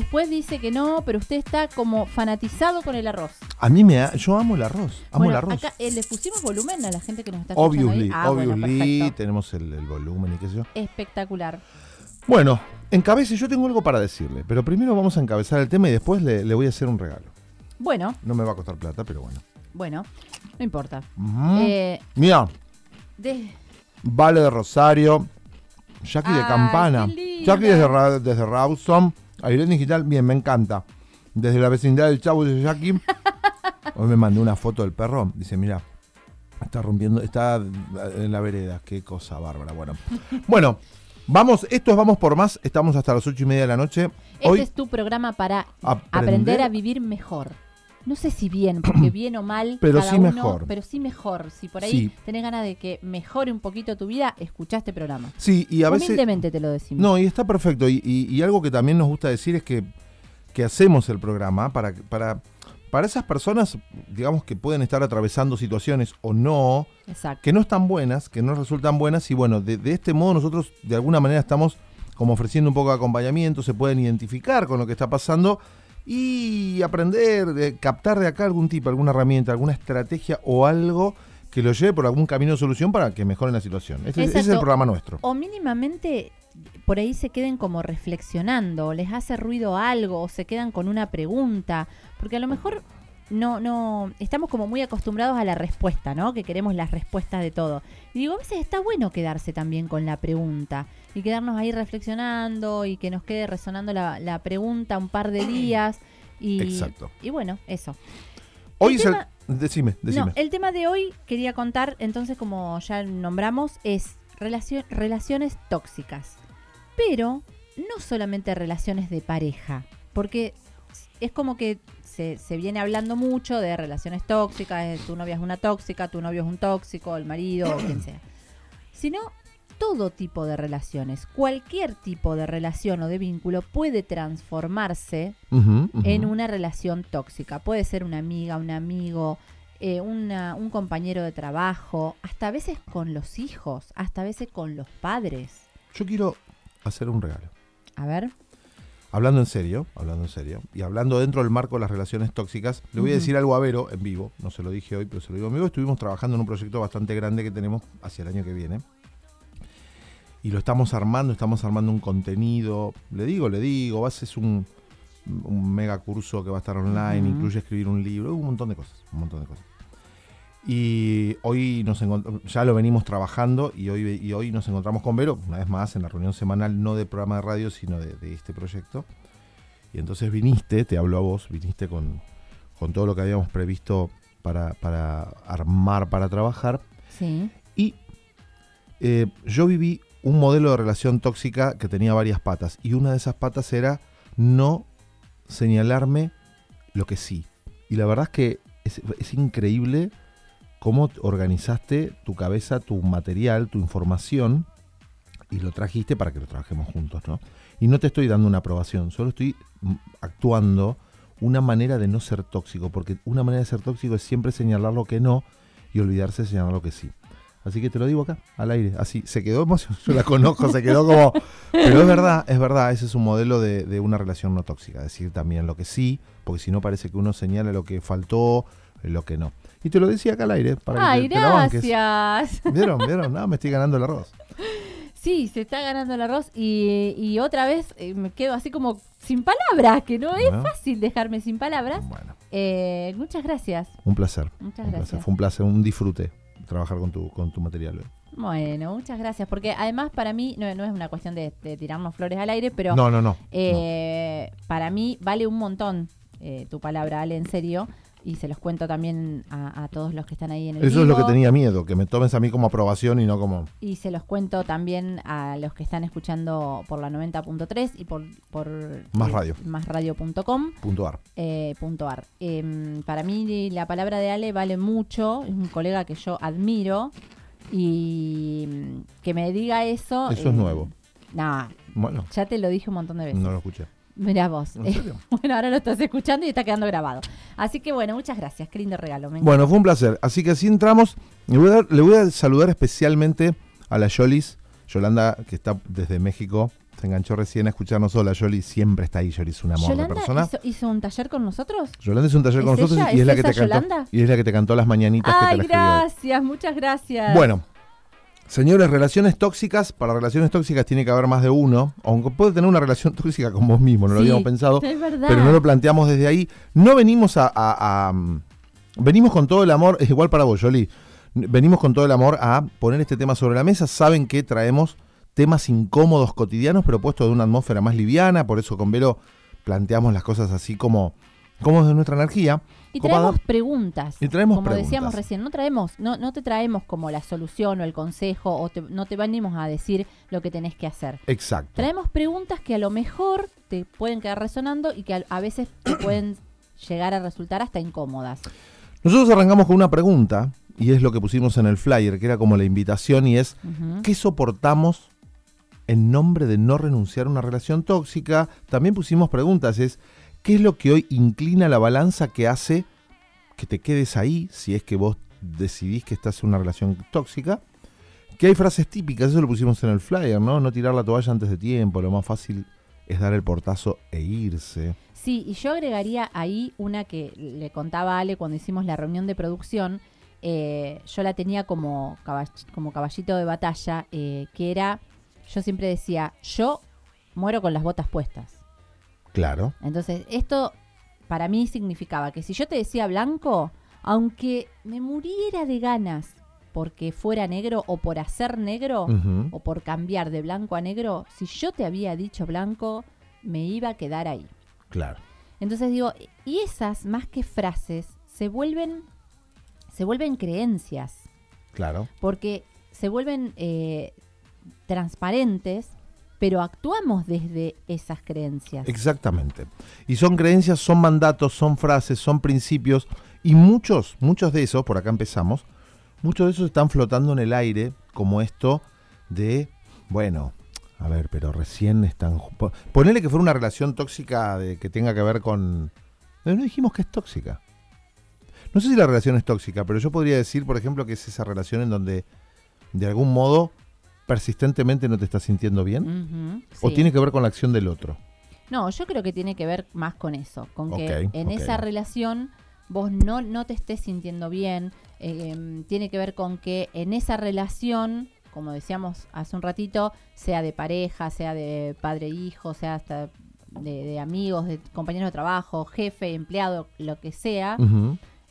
después dice que no, pero usted está como fanatizado con el arroz. A mí me ha- yo amo el arroz, amo Bueno, el arroz. Acá eh, le pusimos volumen a la gente que nos está escuchando. Obviously, ahí. Ah, obviously, tenemos el, el volumen y qué sé yo. Espectacular. Bueno, encabece, yo tengo algo para decirle, pero primero vamos a encabezar el tema y después le, le voy a hacer un regalo. Bueno, No me va a costar plata, pero bueno. bueno, no importa. Eh, Mira, de- Vale de Rosario, Jackie de Campana. Jackie desde, desde Rawson, Aire Digital, bien, me encanta. Desde la vecindad del Chavo de Jackie, hoy me mandó una foto del perro, dice, mira, está rompiendo, está en la vereda, qué cosa bárbara, bueno. Bueno, vamos, esto es Vamos por Más, estamos hasta las ocho y media de la noche. este Hoy, es tu programa para aprender- aprender a vivir mejor. No sé si bien, porque bien o mal, Pero cada sí uno, mejor. pero sí mejor. Si por ahí Sí. tenés ganas de que mejore un poquito tu vida, escuchá este programa. sí, y a veces... Te lo decimos. No, y está perfecto. Y, y- y algo que también nos gusta decir es que, que hacemos el programa para, para, para esas personas, digamos, que pueden estar atravesando situaciones o no, Exacto. que no están buenas, que no resultan buenas. Y bueno, de, de este modo nosotros de alguna manera estamos como ofreciendo un poco de acompañamiento, se pueden identificar con lo que está pasando y aprender, de, captar de acá algún tipo, alguna herramienta, alguna estrategia o algo que lo lleve por algún camino de solución para que mejoren la situación. Ese, ese es el programa nuestro. O mínimamente por ahí se queden como reflexionando, les hace ruido algo, o se quedan con una pregunta, porque a lo mejor no, no, estamos como muy acostumbrados a la respuesta, ¿no? Que queremos las respuestas de todo. Y digo, a veces está bueno quedarse también con la pregunta y quedarnos ahí reflexionando y que nos quede resonando la, la pregunta un par de días. Y, Exacto. y bueno, eso. Hoy El es tema- el... Decime, decime. No, el tema de hoy quería contar, entonces como ya nombramos, es relacio- relaciones tóxicas. Pero no solamente relaciones de pareja, porque es como que se, se viene hablando mucho de relaciones tóxicas, de tu novia es una tóxica, tu novio es un tóxico, el marido, o quien sea. Sino todo tipo de relaciones, cualquier tipo de relación o de vínculo puede transformarse en una relación tóxica. Puede ser una amiga, un amigo, eh, una- un compañero de trabajo, hasta a veces con los hijos, hasta a veces con los padres. Yo quiero hacer un regalo. A ver, Hablando en serio, hablando en serio, y hablando dentro del marco de las relaciones tóxicas, le voy a decir algo a Vero en vivo, no se lo dije hoy, pero se lo digo en vivo, estuvimos trabajando en un proyecto bastante grande que tenemos hacia el año que viene. Y lo estamos armando, estamos armando un contenido, le digo, le digo, ser un, un mega curso que va a estar online, incluye escribir un libro, un montón de cosas, un montón de cosas. Y hoy nos ya lo venimos trabajando y hoy, y hoy nos encontramos con Vero, una vez más, en la reunión semanal, no de programa de radio, sino de, de este proyecto. Y entonces viniste, te hablo a vos, viniste con, con todo lo que habíamos previsto para, para armar, para trabajar. sí. Y eh, yo viví un modelo de relación tóxica que tenía varias patas. Y una de esas patas era no señalarme lo que sí. Y la verdad es que es, es increíble cómo organizaste tu cabeza, tu material, tu información y lo trajiste para que lo trabajemos juntos, ¿no? Y no te estoy dando una aprobación, solo estoy mm, actuando una manera de no ser tóxico, porque una manera de ser tóxico es siempre señalar lo que no y olvidarse de señalar lo que sí. Así que te lo digo acá, al aire, así, se quedó emocionado, yo la conozco, se quedó como... Pero es verdad, es verdad, ese es un modelo de, de una relación no tóxica, decir también lo que sí, porque si no parece que uno señala lo que faltó, lo que no. Y te lo decía acá al aire, para Ay, que te, te la banques. gracias. ¿Vieron? ¿Vieron? No, me estoy ganando el arroz. Sí, se está ganando el arroz y, y otra vez eh, me quedo así como sin palabras, que no es ¿No? fácil dejarme sin palabras. Bueno, Eh, muchas gracias. un placer. Muchas un placer. gracias. Fue un placer, un disfrute trabajar con tu, con tu material. hoy. Bueno, muchas gracias, porque además para mí no, no es una cuestión de, de tirarnos flores al aire, pero No, no, no. eh, para mí vale un montón eh, tu palabra, Ale, en serio, y se los cuento también a, a todos los que están ahí en el Eso es lo que tenía miedo, que me tomes a mí como aprobación y no como... Y se los cuento también a los que están escuchando por la 90.3 y por, por Más eh, radio. másradio.com. puntuar. eh, punto ar. Em, para mí la palabra de Ale vale mucho, es un colega que yo admiro y mm, que me diga eso. Eso es nuevo. No, Bueno, ya te lo dije un montón de veces. no lo escuché. Mirá vos. ¿En serio? bueno, ahora lo estás escuchando y está quedando grabado. Así que bueno, muchas gracias. Qué lindo regalo. me Bueno, fue un placer. Así que así entramos. Le voy a, dar- le voy a saludar especialmente a la Yolis, Yolanda, que está desde México se enganchó recién a escucharnos sola, Yoli siempre está ahí, Yoli es un amor de ¿Yolanda persona. hizo, hizo un taller con nosotros? Yolanda es un taller con ¿Es nosotros ella? y es, ¿Es la que te cantó y es la que te cantó las mañanitas que te Ay, escribió gracias, muchas gracias. Bueno, señores, relaciones tóxicas, para relaciones tóxicas tiene que haber más de uno, aunque puede tener una relación tóxica con vos mismo, no lo habíamos pensado, es verdad. pero no lo planteamos desde ahí. No venimos a, a- a, venimos con todo el amor, es igual para vos, Yoli. Venimos con todo el amor a poner este tema sobre la mesa. Saben que traemos temas incómodos cotidianos, pero puestos de una atmósfera más liviana. Por eso con Vero planteamos las cosas así como, como de nuestra energía. Y traemos preguntas. Y traemos como preguntas. decíamos recién, no traemos, no, no te traemos como la solución o el consejo, o te- no te venimos a decir lo que tenés que hacer. Exacto. Traemos preguntas que a lo mejor te pueden quedar resonando y que a, a veces te pueden llegar a resultar hasta incómodas. Nosotros arrancamos con una pregunta, y es lo que pusimos en el flyer, que era como la invitación, y es. ¿qué soportamos en nombre de no renunciar a una relación tóxica? También pusimos preguntas, es, ¿qué es lo que hoy inclina la balanza que hace que te quedes ahí, si es que vos decidís que estás en una relación tóxica? Que hay frases típicas, eso lo pusimos en el flyer, ¿no? No tirar la toalla antes de tiempo, lo más fácil es dar el portazo e irse. Sí, y yo agregaría ahí una que le contaba a Ale cuando hicimos la reunión de producción. eh, yo la tenía como, caball- como caballito de batalla, eh, que era, yo siempre decía, yo muero con las botas puestas. Claro. Entonces, esto para mí significaba que si yo te decía blanco, aunque me muriera de ganas porque fuera negro o por hacer negro o por cambiar de blanco a negro, si yo te había dicho blanco, me iba a quedar ahí. Claro. Entonces digo, y esas más que frases se vuelven se vuelven creencias, Claro. porque se vuelven eh, transparentes, pero actuamos desde esas creencias. Exactamente. Y son creencias, son mandatos, son frases, son principios. Y muchos, muchos de esos, por acá empezamos, muchos de esos están flotando en el aire, como esto de, bueno, a ver, pero recién están... Ponele que fuera una relación tóxica de, que tenga que ver con... No dijimos que es tóxica. No sé si la relación es tóxica, pero yo podría decir, por ejemplo, que es esa relación en donde, de algún modo, persistentemente no te estás sintiendo bien. O sí. tiene que ver con la acción del otro. No, yo creo que tiene que ver más con eso, con que en esa relación vos no, no te estés sintiendo bien, eh, tiene que ver con que en esa relación, como decíamos hace un ratito, sea de pareja, sea de padre-hijo, sea hasta de, de amigos, de compañeros de trabajo, jefe, empleado, lo que sea,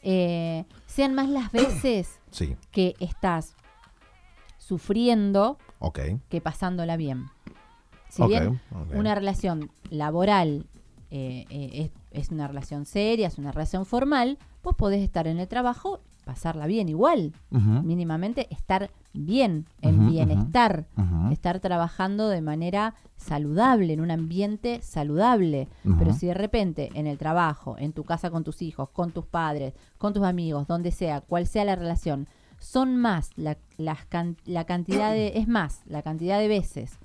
eh, sean más las veces Sí, que estás sufriendo que pasándola bien. Si bien una relación laboral eh, eh, es, es una relación seria, es una relación formal, vos podés estar en el trabajo, pasarla bien igual, mínimamente estar bien, en bienestar, estar trabajando de manera saludable, en un ambiente saludable. Pero si de repente en el trabajo, en tu casa con tus hijos, con tus padres, con tus amigos, donde sea, cual sea la relación, son más la, las can- la cantidad de, es más, la cantidad de veces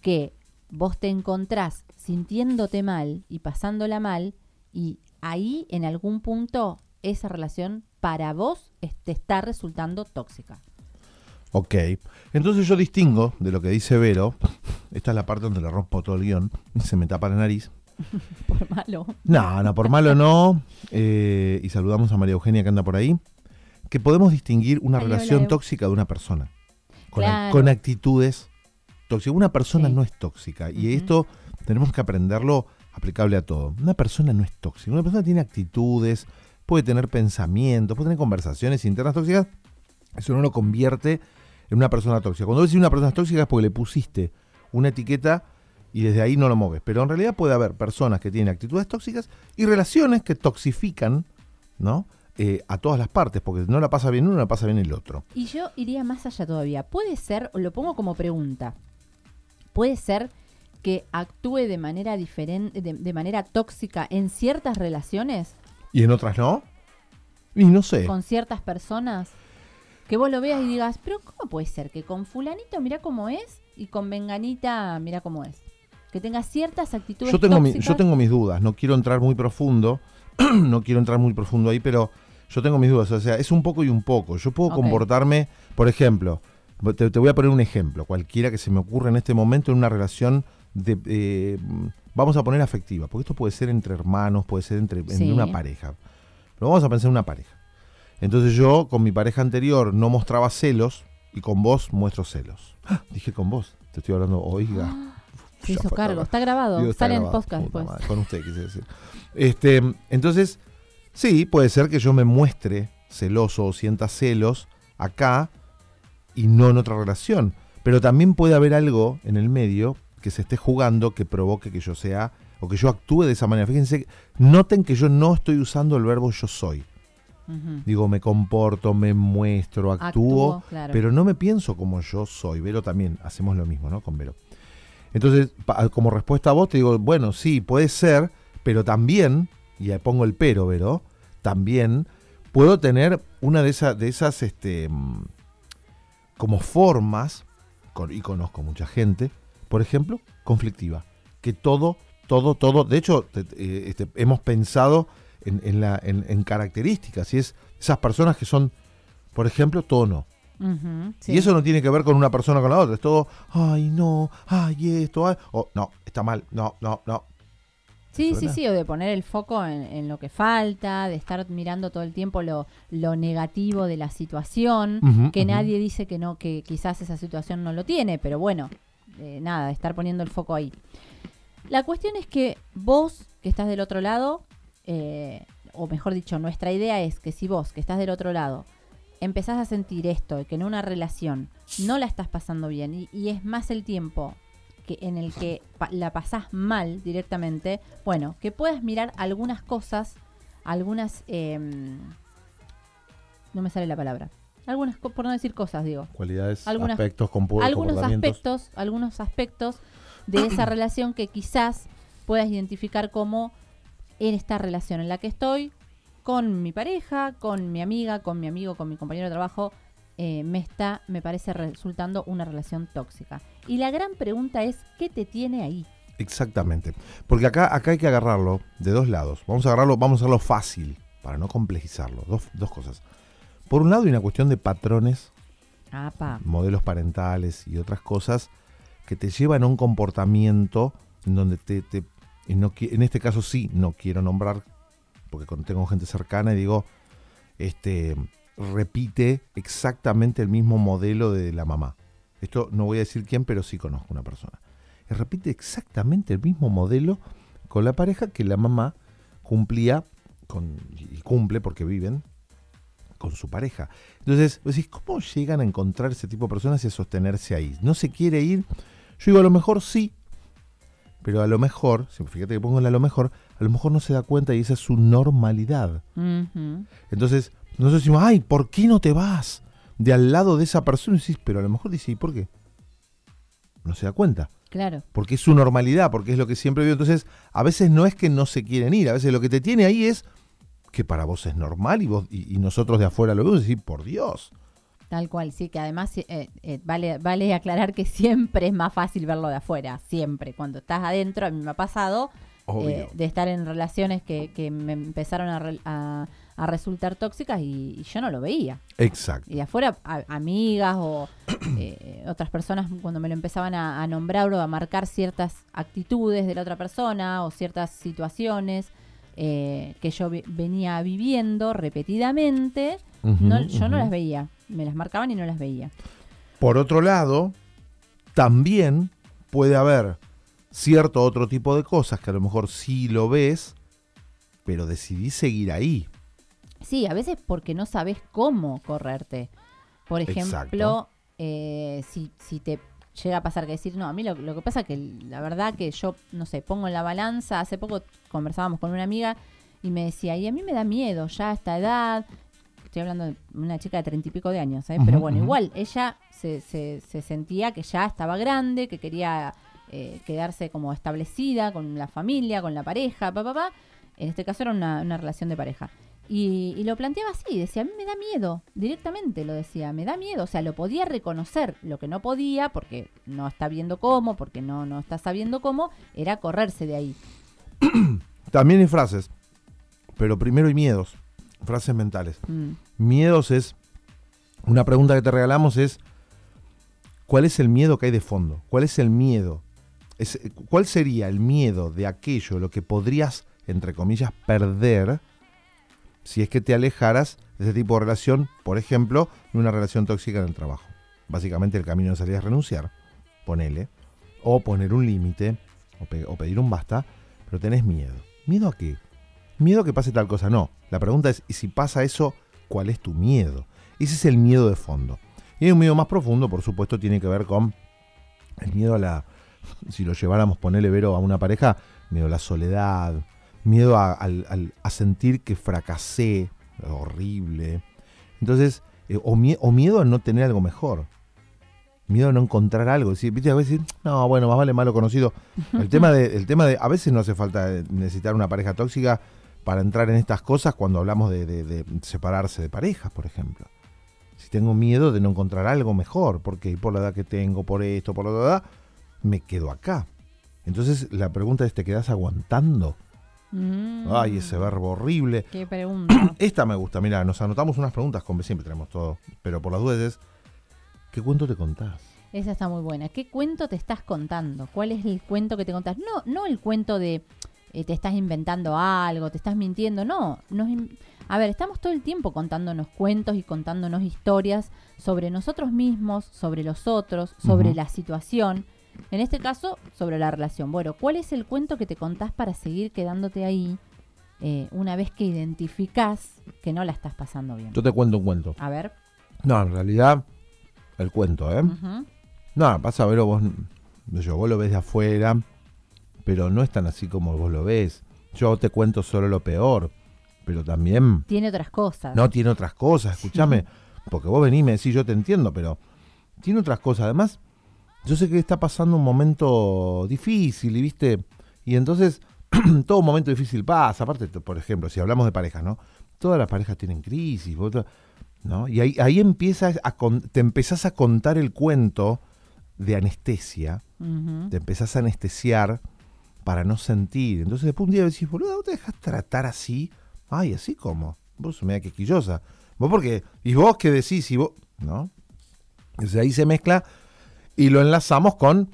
que vos te encontrás sintiéndote mal y pasándola mal y ahí en algún punto esa relación para vos es- te está resultando tóxica. Ok. Entonces yo distingo de lo que dice Vero. Esta es la parte donde le rompo todo el guion y se me tapa la nariz. Por malo. No, no, por malo no. Eh, y saludamos a María Eugenia que anda por ahí. Que podemos distinguir una Ay, relación hola, tóxica de una persona. Con, Claro. con actitudes tóxicas. Una persona Sí. no es tóxica. Y esto tenemos que aprenderlo aplicable a todo. Una persona no es tóxica. Una persona tiene actitudes, puede tener pensamientos, puede tener conversaciones internas tóxicas. Eso no lo convierte en una persona tóxica. Cuando decís una persona tóxica es porque le pusiste una etiqueta y desde ahí no lo moves. Pero en realidad puede haber personas que tienen actitudes tóxicas y relaciones que toxifican, ¿no? Eh, a todas las partes, porque no la pasa bien uno, no la pasa bien el otro. Y yo iría más allá todavía. Puede ser, o lo pongo como pregunta, puede ser que actúe de manera diferente, de, de manera tóxica en ciertas relaciones Y en otras no. Y no sé. con ciertas personas. Que vos lo veas y digas, pero ¿cómo puede ser que con fulanito mira cómo es y con venganita mira cómo es? Que tenga ciertas actitudes Yo tengo, mi- tóxicas. yo tengo mis dudas, no quiero entrar muy profundo, no quiero entrar muy profundo ahí, pero yo tengo mis dudas, o sea, es un poco y un poco. Yo puedo comportarme, por ejemplo, te, te voy a poner un ejemplo, cualquiera que se me ocurra en este momento en una relación de, eh, vamos a poner afectiva, porque esto puede ser entre hermanos, puede ser entre en una pareja. Pero vamos a pensar en una pareja. Entonces yo con mi pareja anterior no mostraba celos y con vos muestro celos. ¡Ah! Dije con vos, te estoy hablando, oiga. Se hizo cargo. Está grabado. Digo, está Sale en grabado. podcast Puta después. madre, con usted quise decir. Este, entonces, sí, puede ser que yo me muestre celoso o sienta celos acá y no en otra relación. Pero también puede haber algo en el medio que se esté jugando que provoque que yo sea o que yo actúe de esa manera. Fíjense, noten que yo no estoy usando el verbo yo soy. Digo, me comporto, me muestro, actúo, Actúo, claro. pero no me pienso como yo soy. Vero también, hacemos lo mismo, ¿no? Con Vero. Entonces, como respuesta a vos, te digo, bueno, sí, puede ser, pero también, y ahí pongo el pero, Vero, también puedo tener una de, esas de esas, este, mm, como formas, y conozco mucha gente, por ejemplo, conflictiva, que todo, todo, todo, de hecho, eh, este, hemos pensado en, en la, en, en características, y es esas personas que son, por ejemplo, sí. Y eso no tiene que ver con una persona o con la otra. Es todo, ay, no, ay, esto, ay. O, no, está mal, no, no, no. Sí, sí, ¿Suena? sí, o de poner el foco en, en lo que falta, de estar mirando todo el tiempo lo, lo negativo de la situación, que nadie dice que no, que quizás esa situación no lo tiene, pero bueno, eh, nada, de estar poniendo el foco ahí. La cuestión es que vos, que estás del otro lado, eh, o mejor dicho, nuestra idea es que si vos, que estás del otro lado, empezás a sentir esto, que en una relación no la estás pasando bien, y, y es más el tiempo que en el que pa- la pasás mal directamente, bueno, que puedas mirar algunas cosas, algunas... em, no me sale la palabra. Algunas, por no decir cosas, digo Cualidades, Algunas- aspectos, algunos aspectos, algunos aspectos de esa relación que quizás puedas identificar como en esta relación en la que estoy con mi pareja, con mi amiga, con mi amigo, con mi compañero de trabajo, eh, me está, me parece resultando una relación tóxica. Y la gran pregunta es, ¿qué te tiene ahí? Exactamente. Porque acá, acá hay que agarrarlo de dos lados. Vamos a agarrarlo, vamos a hacerlo fácil, para no complejizarlo. Dos, dos cosas. Por un lado hay una cuestión de patrones, Apa. modelos parentales y otras cosas que te llevan a un comportamiento en donde te, te- no en este caso sí, no quiero nombrar, porque con- tengo gente cercana y digo, este repite exactamente el mismo modelo de la mamá. Esto no voy a decir quién, pero sí conozco una persona. Y repite exactamente el mismo modelo con la pareja que la mamá cumplía con, y cumple porque viven con su pareja. Entonces, ¿cómo llegan a encontrar ese tipo de personas y a sostenerse ahí? ¿No se quiere ir? Yo digo, a lo mejor sí, pero a lo mejor, fíjate que pongo el a lo mejor, a lo mejor no se da cuenta y esa es su normalidad. Entonces, nosotros decimos, ay, ¿por qué no te vas de al lado de esa persona? Y decís, pero a lo mejor dice, ¿y por qué? No se da cuenta. Claro. Porque es su normalidad, porque es lo que siempre vio. Entonces, a veces no es que no se quieren ir, a veces lo que te tiene ahí es que para vos es normal y, vos, y, y nosotros de afuera lo vemos y decís, por Dios. Tal cual, sí, que además eh, eh, vale, vale aclarar que siempre es más fácil verlo de afuera, siempre. Cuando estás adentro, a mí me ha pasado. Eh, de estar en relaciones que, que me empezaron a, re- a- a resultar tóxicas y, y yo no lo veía. Exacto. Y de afuera, a- amigas o eh, otras personas, cuando me lo empezaban a, a nombrar o a marcar ciertas actitudes de la otra persona o ciertas situaciones eh, que yo ve- venía viviendo repetidamente, no, yo no las veía. Me las marcaban y no las veía. Por otro lado, también puede haber cierto otro tipo de cosas que a lo mejor sí lo ves, pero decidís seguir ahí. Sí, a veces porque no sabes cómo correrte. Por ejemplo, eh, si, si te llega a pasar que decir, no, a mí lo, lo que pasa que la verdad que yo, no sé, pongo en la balanza, hace poco conversábamos con una amiga y me decía, y a mí me da miedo ya a esta edad, estoy hablando de una chica de treinta y pico de años, ¿eh? pero bueno, igual ella se, se, se sentía que ya estaba grande, que quería eh, quedarse como establecida con la familia, con la pareja, papá, papá. En este caso era una, una relación de pareja. Y, y lo planteaba así, decía, a mí me da miedo, directamente lo decía, me da miedo, o sea, lo podía reconocer, lo que no podía, porque no está viendo cómo, porque no, no está sabiendo cómo, era correrse de ahí. También hay frases, pero primero hay miedos, frases mentales. Mm, Miedos es, una pregunta que te regalamos es, ¿cuál es el miedo que hay de fondo? ¿Cuál es el miedo? ¿Cuál sería el miedo de aquello, lo que podrías, entre comillas, perder si es que te alejaras de ese tipo de relación, por ejemplo, de una relación tóxica en el trabajo? Básicamente el camino de salida es renunciar, ponele, o poner un límite, o, o pedir un basta, pero tenés miedo. ¿Miedo a qué? Miedo a que pase tal cosa, no. La pregunta es, ¿y si pasa eso, cuál es tu miedo? Ese es el miedo de fondo. Y hay un miedo más profundo, por supuesto, tiene que ver con el miedo a la, si lo lleváramos, ponerle vero a una pareja, miedo a la soledad, miedo a, sentir que fracasé, horrible. Entonces, eh, o, miedo a no tener algo mejor. Miedo a no encontrar algo. ¿viste? A veces, no, bueno, más vale malo conocido. El tema de, el tema de, a veces no hace falta necesitar una pareja tóxica para entrar en estas cosas cuando hablamos de separarse de parejas, por ejemplo si tengo miedo de no encontrar algo mejor, porque por la edad que tengo, por esto, por la edad, me quedo acá. Entonces la pregunta es, ¿te quedas aguantando? Mm. Ay, ese verbo horrible. ¿Qué pregunta? Esta me gusta, mira, nos anotamos unas preguntas, con siempre tenemos todo, pero por las dudas es, ¿qué cuento te contás? Esa está muy buena. ¿Qué cuento te estás contando? ¿Cuál es el cuento que te contás? No, no el cuento de eh, te estás inventando algo, te estás mintiendo, no. Nos, a ver, estamos todo el tiempo contándonos cuentos y contándonos historias sobre nosotros mismos, sobre los otros, sobre la situación. En este caso, sobre la relación. Bueno, ¿cuál es el cuento que te contás para seguir quedándote ahí eh, una vez que identificás que no la estás pasando bien? Yo te cuento un cuento. A ver. No, en realidad, el cuento, ¿eh? No, pasa a ver, vos, yo, vos lo ves de afuera, pero no es tan así como vos lo ves. Yo te cuento solo lo peor pero también... Tiene otras cosas. No, tiene otras cosas, escúchame, porque vos venís y me decís, yo te entiendo, pero tiene otras cosas. Además, yo sé que está pasando un momento difícil y viste, y entonces todo momento difícil pasa. Aparte, por ejemplo, si hablamos de parejas, ¿no? Todas las parejas tienen crisis, ¿no? Y ahí, ahí empiezas a te empezás a contar el cuento de anestesia, te empezás a anestesiar para no sentir. Entonces después un día decís, boludo, ¿no te dejas tratar así? Ay, así como. Vos me da quisquillosa. Vos porque. ¿Y vos qué decís? Y vos. ¿No? Entonces ahí se mezcla y lo enlazamos con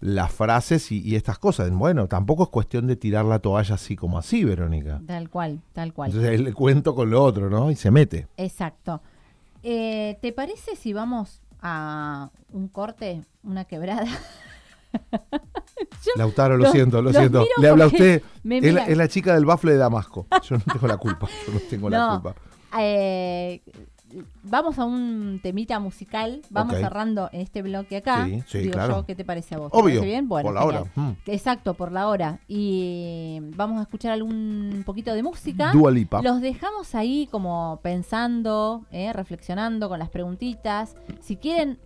las frases y, estas cosas. Bueno, tampoco es cuestión de tirar la toalla así como así, Verónica. Tal cual, tal cual. Entonces le cuento con lo otro, ¿no? Y se mete. Exacto. Eh, ¿Te parece si vamos a un corte, una quebrada? Lautaro, lo, siento, lo siento. Le habla a usted. Es la, chica del bafle de Damasco. Yo no tengo la culpa. Yo no tengo la culpa. Eh, vamos a un temita musical. Vamos cerrando en este bloque acá. Sí, sí, Digo yo, ¿qué te parece a vos? Obvio. bien? Bueno, por la hora. Mm. Exacto, por la hora. Y vamos a escuchar algún poquito de música. Dua Lipa. Los dejamos ahí como pensando, eh, reflexionando con las preguntitas. Si quieren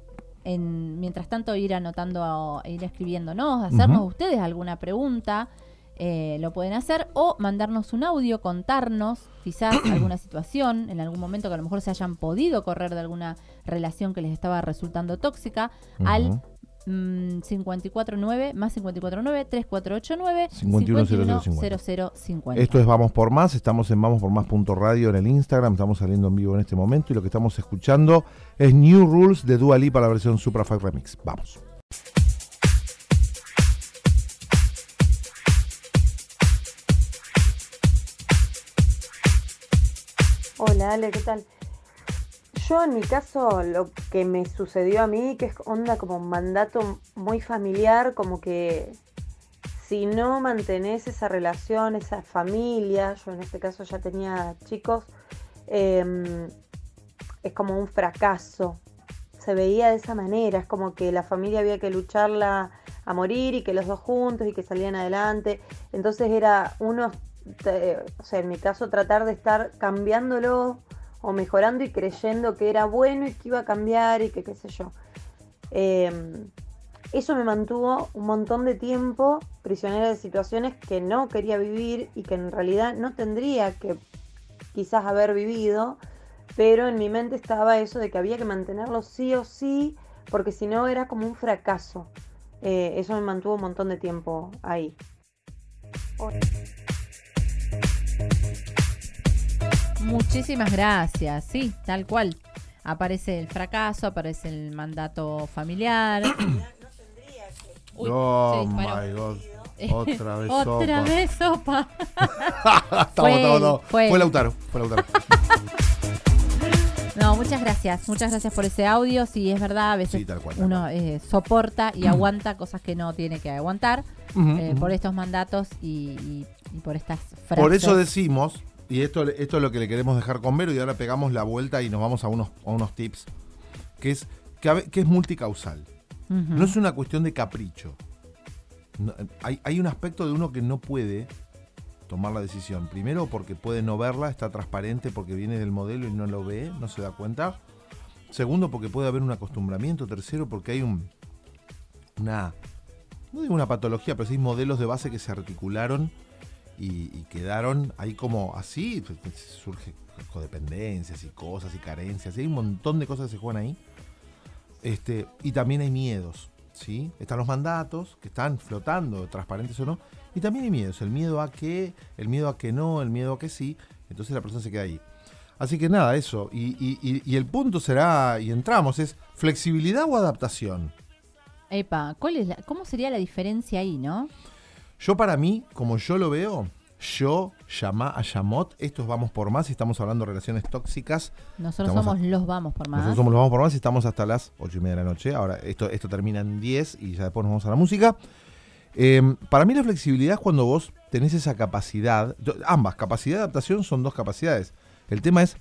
mientras tanto ir anotando, e ir escribiéndonos, hacernos ustedes alguna pregunta, eh, lo pueden hacer o mandarnos un audio, contarnos quizás alguna situación, en algún momento que a lo mejor se hayan podido correr de alguna relación que les estaba resultando tóxica, al 549 mm, más 549 3489 510050. Esto es Vamos por Más, estamos en Vamos por Más.radio en el Instagram, estamos saliendo en vivo en este momento y lo que estamos escuchando es New Rules de Dua Lipa la versión Suprafact Remix. Vamos. ¿Qué tal? Yo en mi caso, lo que me sucedió a mí, que es onda como un mandato muy familiar, como que si no mantenés esa relación, esa familia, yo en este caso ya tenía chicos, em, es como un fracaso. Se veía de esa manera, es como que la familia había que lucharla a morir y que los dos juntos y que salían adelante. Entonces era uno, o sea, en mi caso tratar de estar cambiándolo o mejorando y creyendo que era bueno y que iba a cambiar y que qué sé yo. Em, eso me mantuvo un montón de tiempo prisionera de situaciones que no quería vivir y que en realidad no tendría que quizás haber vivido, pero en mi mente estaba eso de que había que mantenerlo sí o sí, porque si no era como un fracaso. Eh, eso me mantuvo un montón de tiempo ahí. Muchísimas gracias, sí, tal cual. Aparece el fracaso, aparece el mandato familiar. Uy, oh my god. Otra vez Otra sopa. vez sopa. Estamos, Fue estamos, fue Fue. Lautaro. Fue Lautaro. No, muchas gracias. Muchas gracias por ese audio. Sí, es verdad, a veces Sí, tal cual, tal uno eh, soporta y aguanta cosas que no tiene que aguantar eh, por estos mandatos y, y- y por estas frases. Por eso decimos, y esto, esto es lo que le queremos dejar con Vero, y ahora pegamos la vuelta y nos vamos a unos, a unos tips, que es, que, que es multicausal. No es una cuestión de capricho. No, hay, hay un aspecto de uno que no puede tomar la decisión. Primero porque puede no verla, está transparente porque viene del modelo y no lo ve, no se da cuenta. Segundo porque puede haber un acostumbramiento. Tercero porque hay un una no digo una patología, pero sí modelos de base que se articularon y, quedaron ahí como así, pues, surge codependencias y cosas y carencias, y hay un montón de cosas que se juegan ahí. Este, y también hay miedos, ¿sí? Están los mandatos que están flotando, transparentes o no, y también hay miedos, el miedo a que, el miedo a que no, el miedo a que sí, entonces la persona se queda ahí. Así que nada, eso, y, y- y- y el punto será, y entramos, es flexibilidad o adaptación. Epa, ¿cuál es la- ¿cómo sería la diferencia ahí, no? Yo para mí, como yo lo veo, yo, Yamá a Yamot, estos vamos por más, y estamos hablando de relaciones tóxicas, Nosotros Estamos somos los vamos por más. Nosotros somos los vamos por más y estamos hasta las ocho y media de la noche. Ahora, esto, esto termina en 10 y ya después nos vamos a la música. Eh, para mí la flexibilidad es cuando vos tenés esa capacidad, ambas, capacidad de adaptación son dos capacidades. El tema es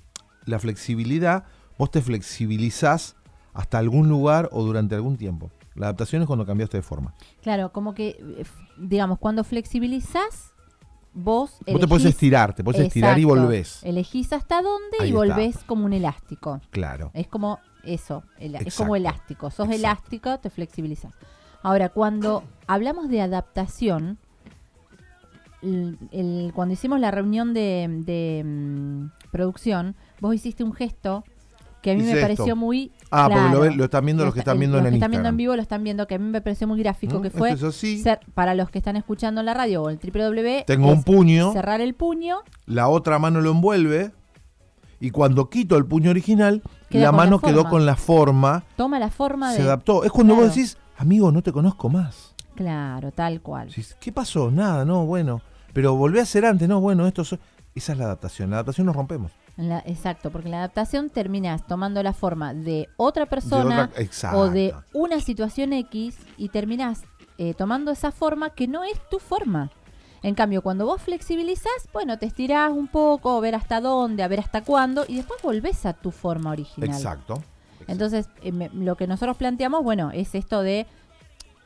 la flexibilidad, vos te flexibilizás hasta algún lugar o durante algún tiempo. La adaptación es cuando cambiaste de forma. Claro, como que, eh, digamos, cuando flexibilizás, vos vos te podés elegís- estirar, te podés estirar y Exacto. volvés. Elegís hasta dónde Ahí y está. volvés como un elástico. Claro. Es como eso, el- es Exacto. como elástico. Sos Exacto. elástico, te flexibilizas. Ahora, cuando hablamos de adaptación, el- el- cuando hicimos la reunión de, de, mm, producción, vos hiciste un gesto que a mí Hice me esto. pareció muy. Ah, porque lo, están viendo los que está- están viendo los en el que están viendo en vivo lo están viendo, que a mí me pareció muy gráfico, ¿Mm? que fue Esto es así. ser- para los que están escuchando en la radio o el www. Tengo un puño. Cerrar el puño. la otra mano lo envuelve y cuando quito el puño original, Queda la mano quedó con la forma, Toma la forma se de. adaptó. Es cuando vos decís, amigo, no te conozco más. Claro, tal cual. Decís, ¿Qué pasó? Nada, no, bueno. Pero volví a ser antes, no, bueno, esto so-". Esa es la adaptación. La adaptación nos rompemos. La- exacto, porque en la adaptación terminas tomando la forma de otra De persona otra- o de una situación X y terminas eh, tomando esa forma que no es tu forma. En cambio, cuando vos flexibilizás, bueno, te estirás un poco, a ver hasta dónde, a ver hasta cuándo, y después volvés a tu forma original. Exacto. Entonces, eh, me- lo que nosotros planteamos, bueno, es esto de,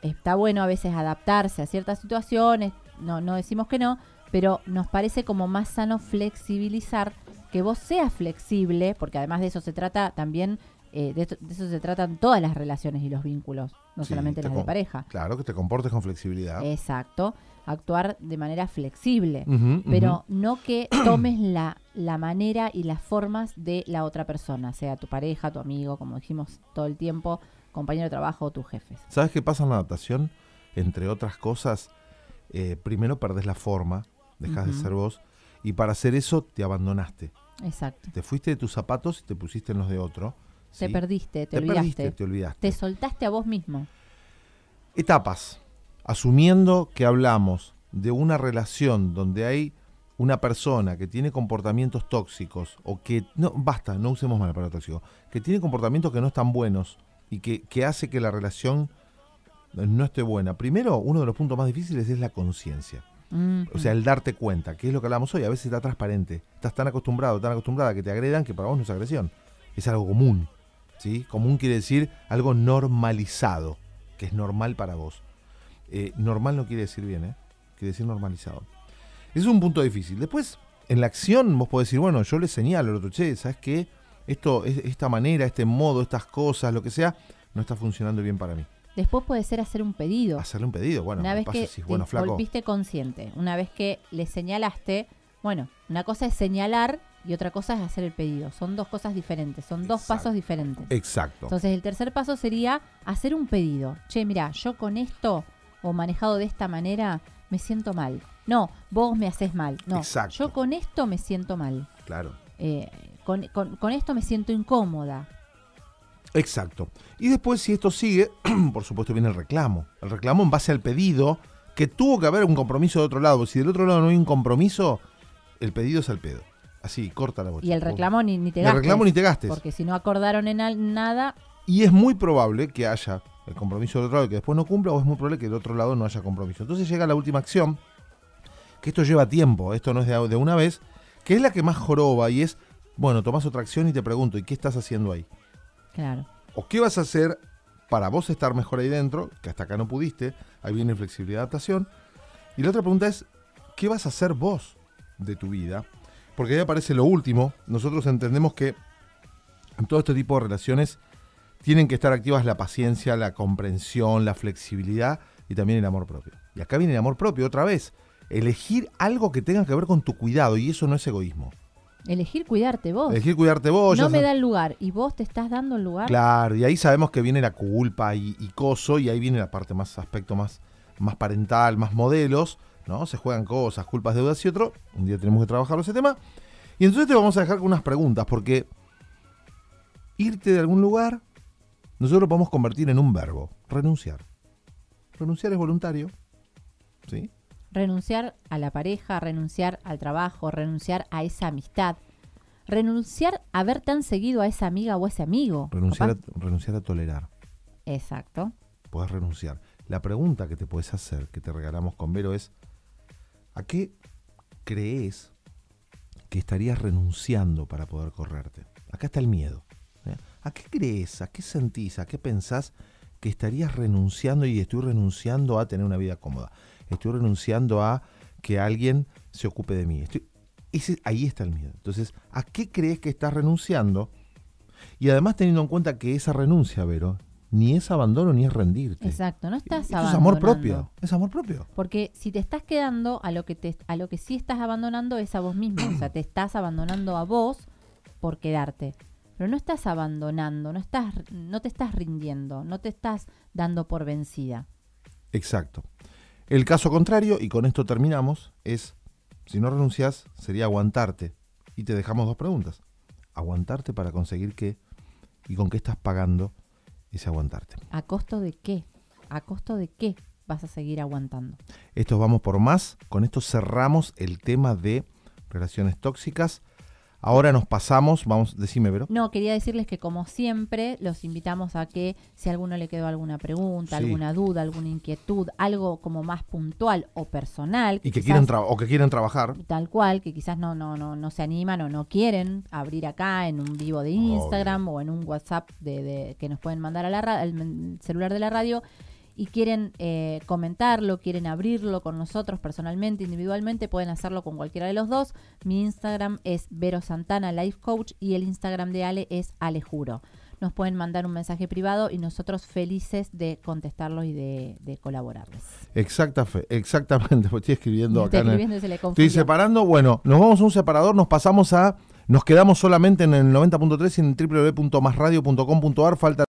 está bueno a veces adaptarse a ciertas situaciones, no, no decimos que no, pero nos parece como más sano flexibilizar, que vos seas flexible, porque además de eso se trata también, eh, de, de eso se tratan todas las relaciones y los vínculos, no Sí, solamente te las de pareja. Claro, que te comportes con flexibilidad. Exacto, actuar de manera flexible pero no que tomes la, la manera y las formas de la otra persona, sea tu pareja, tu amigo, como dijimos todo el tiempo, compañero de trabajo o tus jefes. ¿Sabes qué pasa en la adaptación? Entre otras cosas, eh, primero perdés la forma, dejas de ser vos, y para hacer eso te abandonaste. Exacto. Te fuiste de tus zapatos y te pusiste en los de otro. Te perdiste, te, Te olvidaste. perdiste, te olvidaste. Te soltaste a vos mismo. Etapas. Asumiendo que hablamos de una relación donde hay una persona que tiene comportamientos tóxicos o que, no, basta, no usemos mal palabra tóxico, que tiene comportamientos que no están buenos y que, que hace que la relación no esté buena. Primero, uno de los puntos más difíciles es la conciencia. O sea, el darte cuenta, que es lo que hablamos hoy, a veces está transparente. Estás tan acostumbrado, tan acostumbrada a que te agredan que para vos no es agresión. Es algo común. ¿sí? Común quiere decir algo normalizado, que es normal para vos. Eh, normal no quiere decir bien, ¿eh? quiere decir normalizado. Ese es un punto difícil. Después, en la acción, vos podés decir, bueno, yo le señalo al otro, che, ¿sabes qué? Esto, es- esta manera, este modo, estas cosas, lo que sea, no está funcionando bien para mí. Después puede ser hacer un pedido. Hacerle un pedido, bueno, una vez que si, bueno, flaco. volviste consciente, una vez que le señalaste, bueno, una cosa es señalar y otra cosa es hacer el pedido. Son dos cosas diferentes, son dos pasos diferentes. Exacto. Entonces el tercer paso sería hacer un pedido. Che, mira, yo con esto o manejado de esta manera me siento mal. No, vos me haces mal. No, Exacto. yo con esto me siento mal. Claro. Eh, con, con- con esto me siento incómoda. Exacto. Y después, si esto sigue, por supuesto viene el reclamo. El reclamo en base al pedido, que tuvo que haber un compromiso de otro lado. Si del otro lado no hay un compromiso, el pedido es al pedo. Así, corta la bocha. Y el reclamo ni, ni te Y el gastes. reclamo ni te gastes. Porque si no acordaron en al- nada, Y es muy probable que haya el compromiso del otro lado y que después no cumpla, o es muy probable que del otro lado no haya compromiso. Entonces llega la última acción, que esto lleva tiempo, esto no es de, de una vez, que es la que más joroba y es, bueno, tomás otra acción y te pregunto, ¿y qué estás haciendo ahí? Claro. ¿O qué vas a hacer para vos estar mejor ahí dentro? Que hasta acá no pudiste, ahí viene flexibilidad adaptación. Y la otra pregunta es, ¿qué vas a hacer vos de tu vida? Porque ahí aparece lo último, nosotros entendemos que en todo este tipo de relaciones tienen que estar activas la paciencia, la comprensión, la flexibilidad y también el amor propio. Y acá viene el amor propio otra vez. Elegir algo que tenga que ver con tu cuidado y eso no es egoísmo. Elegir cuidarte vos. Elegir cuidarte vos. no me da el lugar y vos te estás dando el lugar. Claro, y ahí sabemos que viene la culpa y, y coso, y ahí viene la parte más aspecto más, más parental, más modelos, ¿no? Se juegan cosas, culpas, deudas y otro. Un día tenemos que trabajar ese tema. Y entonces te vamos a dejar con unas preguntas, porque irte de algún lugar, nosotros lo podemos convertir en un verbo, renunciar. Renunciar es voluntario, ¿sí? Renunciar a la pareja, renunciar al trabajo, renunciar a esa amistad, renunciar a ver tan seguido a esa amiga o a ese amigo. Renunciar a, renunciar a tolerar. Exacto. Puedes renunciar. La pregunta que te puedes hacer, que te regalamos con Vero, es: ¿a qué crees que estarías renunciando para poder correrte? Acá está el miedo. ¿eh? ¿A qué crees? ¿A qué sentís? ¿A qué pensás que estarías renunciando y estoy renunciando a tener una vida cómoda? Estoy renunciando a que alguien se ocupe de mí. Estoy- ese- ahí está el miedo. Entonces, ¿a qué crees que estás renunciando? Y además teniendo en cuenta que esa renuncia, Vero, ni es abandono ni es rendirte. Exacto. No estás Eso es amor abandonando. propio. Es amor propio. Porque si te estás quedando a lo que te a lo que sí estás abandonando es a vos mismo, o sea, te estás abandonando a vos por quedarte. Pero no estás abandonando, no estás no te estás rindiendo, no te estás dando por vencida. Exacto. El caso contrario, y con esto terminamos, es, si no renuncias, sería aguantarte. Y te dejamos dos preguntas. ¿Aguantarte para conseguir qué? ¿Y con qué estás pagando ese aguantarte? ¿A costo de qué? ¿A costo de qué vas a seguir aguantando? Esto vamos por más. Con esto cerramos el tema de relaciones tóxicas. Ahora nos pasamos, vamos, decime, Vero. No, quería decirles que como siempre los invitamos a que si a alguno le quedó alguna pregunta, Sí. alguna duda, alguna inquietud, algo como más puntual o personal, Y que quizás- quieren tra- o que quieren trabajar. tal cual, que quizás no, no, no, no se animan o no quieren abrir acá en un vivo de Instagram o en un WhatsApp de, de- que nos pueden mandar a la ra- al celular de la radio y quieren eh, comentarlo, quieren abrirlo con nosotros personalmente, individualmente, pueden hacerlo con cualquiera de los dos. Mi Instagram es Vero Santana Life Coach y el Instagram de Ale es Alejuro. Nos pueden mandar un mensaje privado y nosotros felices de contestarlos y de, de colaborarles. Exacta fe- exactamente, estoy escribiendo acá en el- escribiendo y se le Estoy separando, bueno, nos vamos a un separador, nos pasamos a, nos quedamos solamente en el 90.3 y en www.masradio.com.ar, falta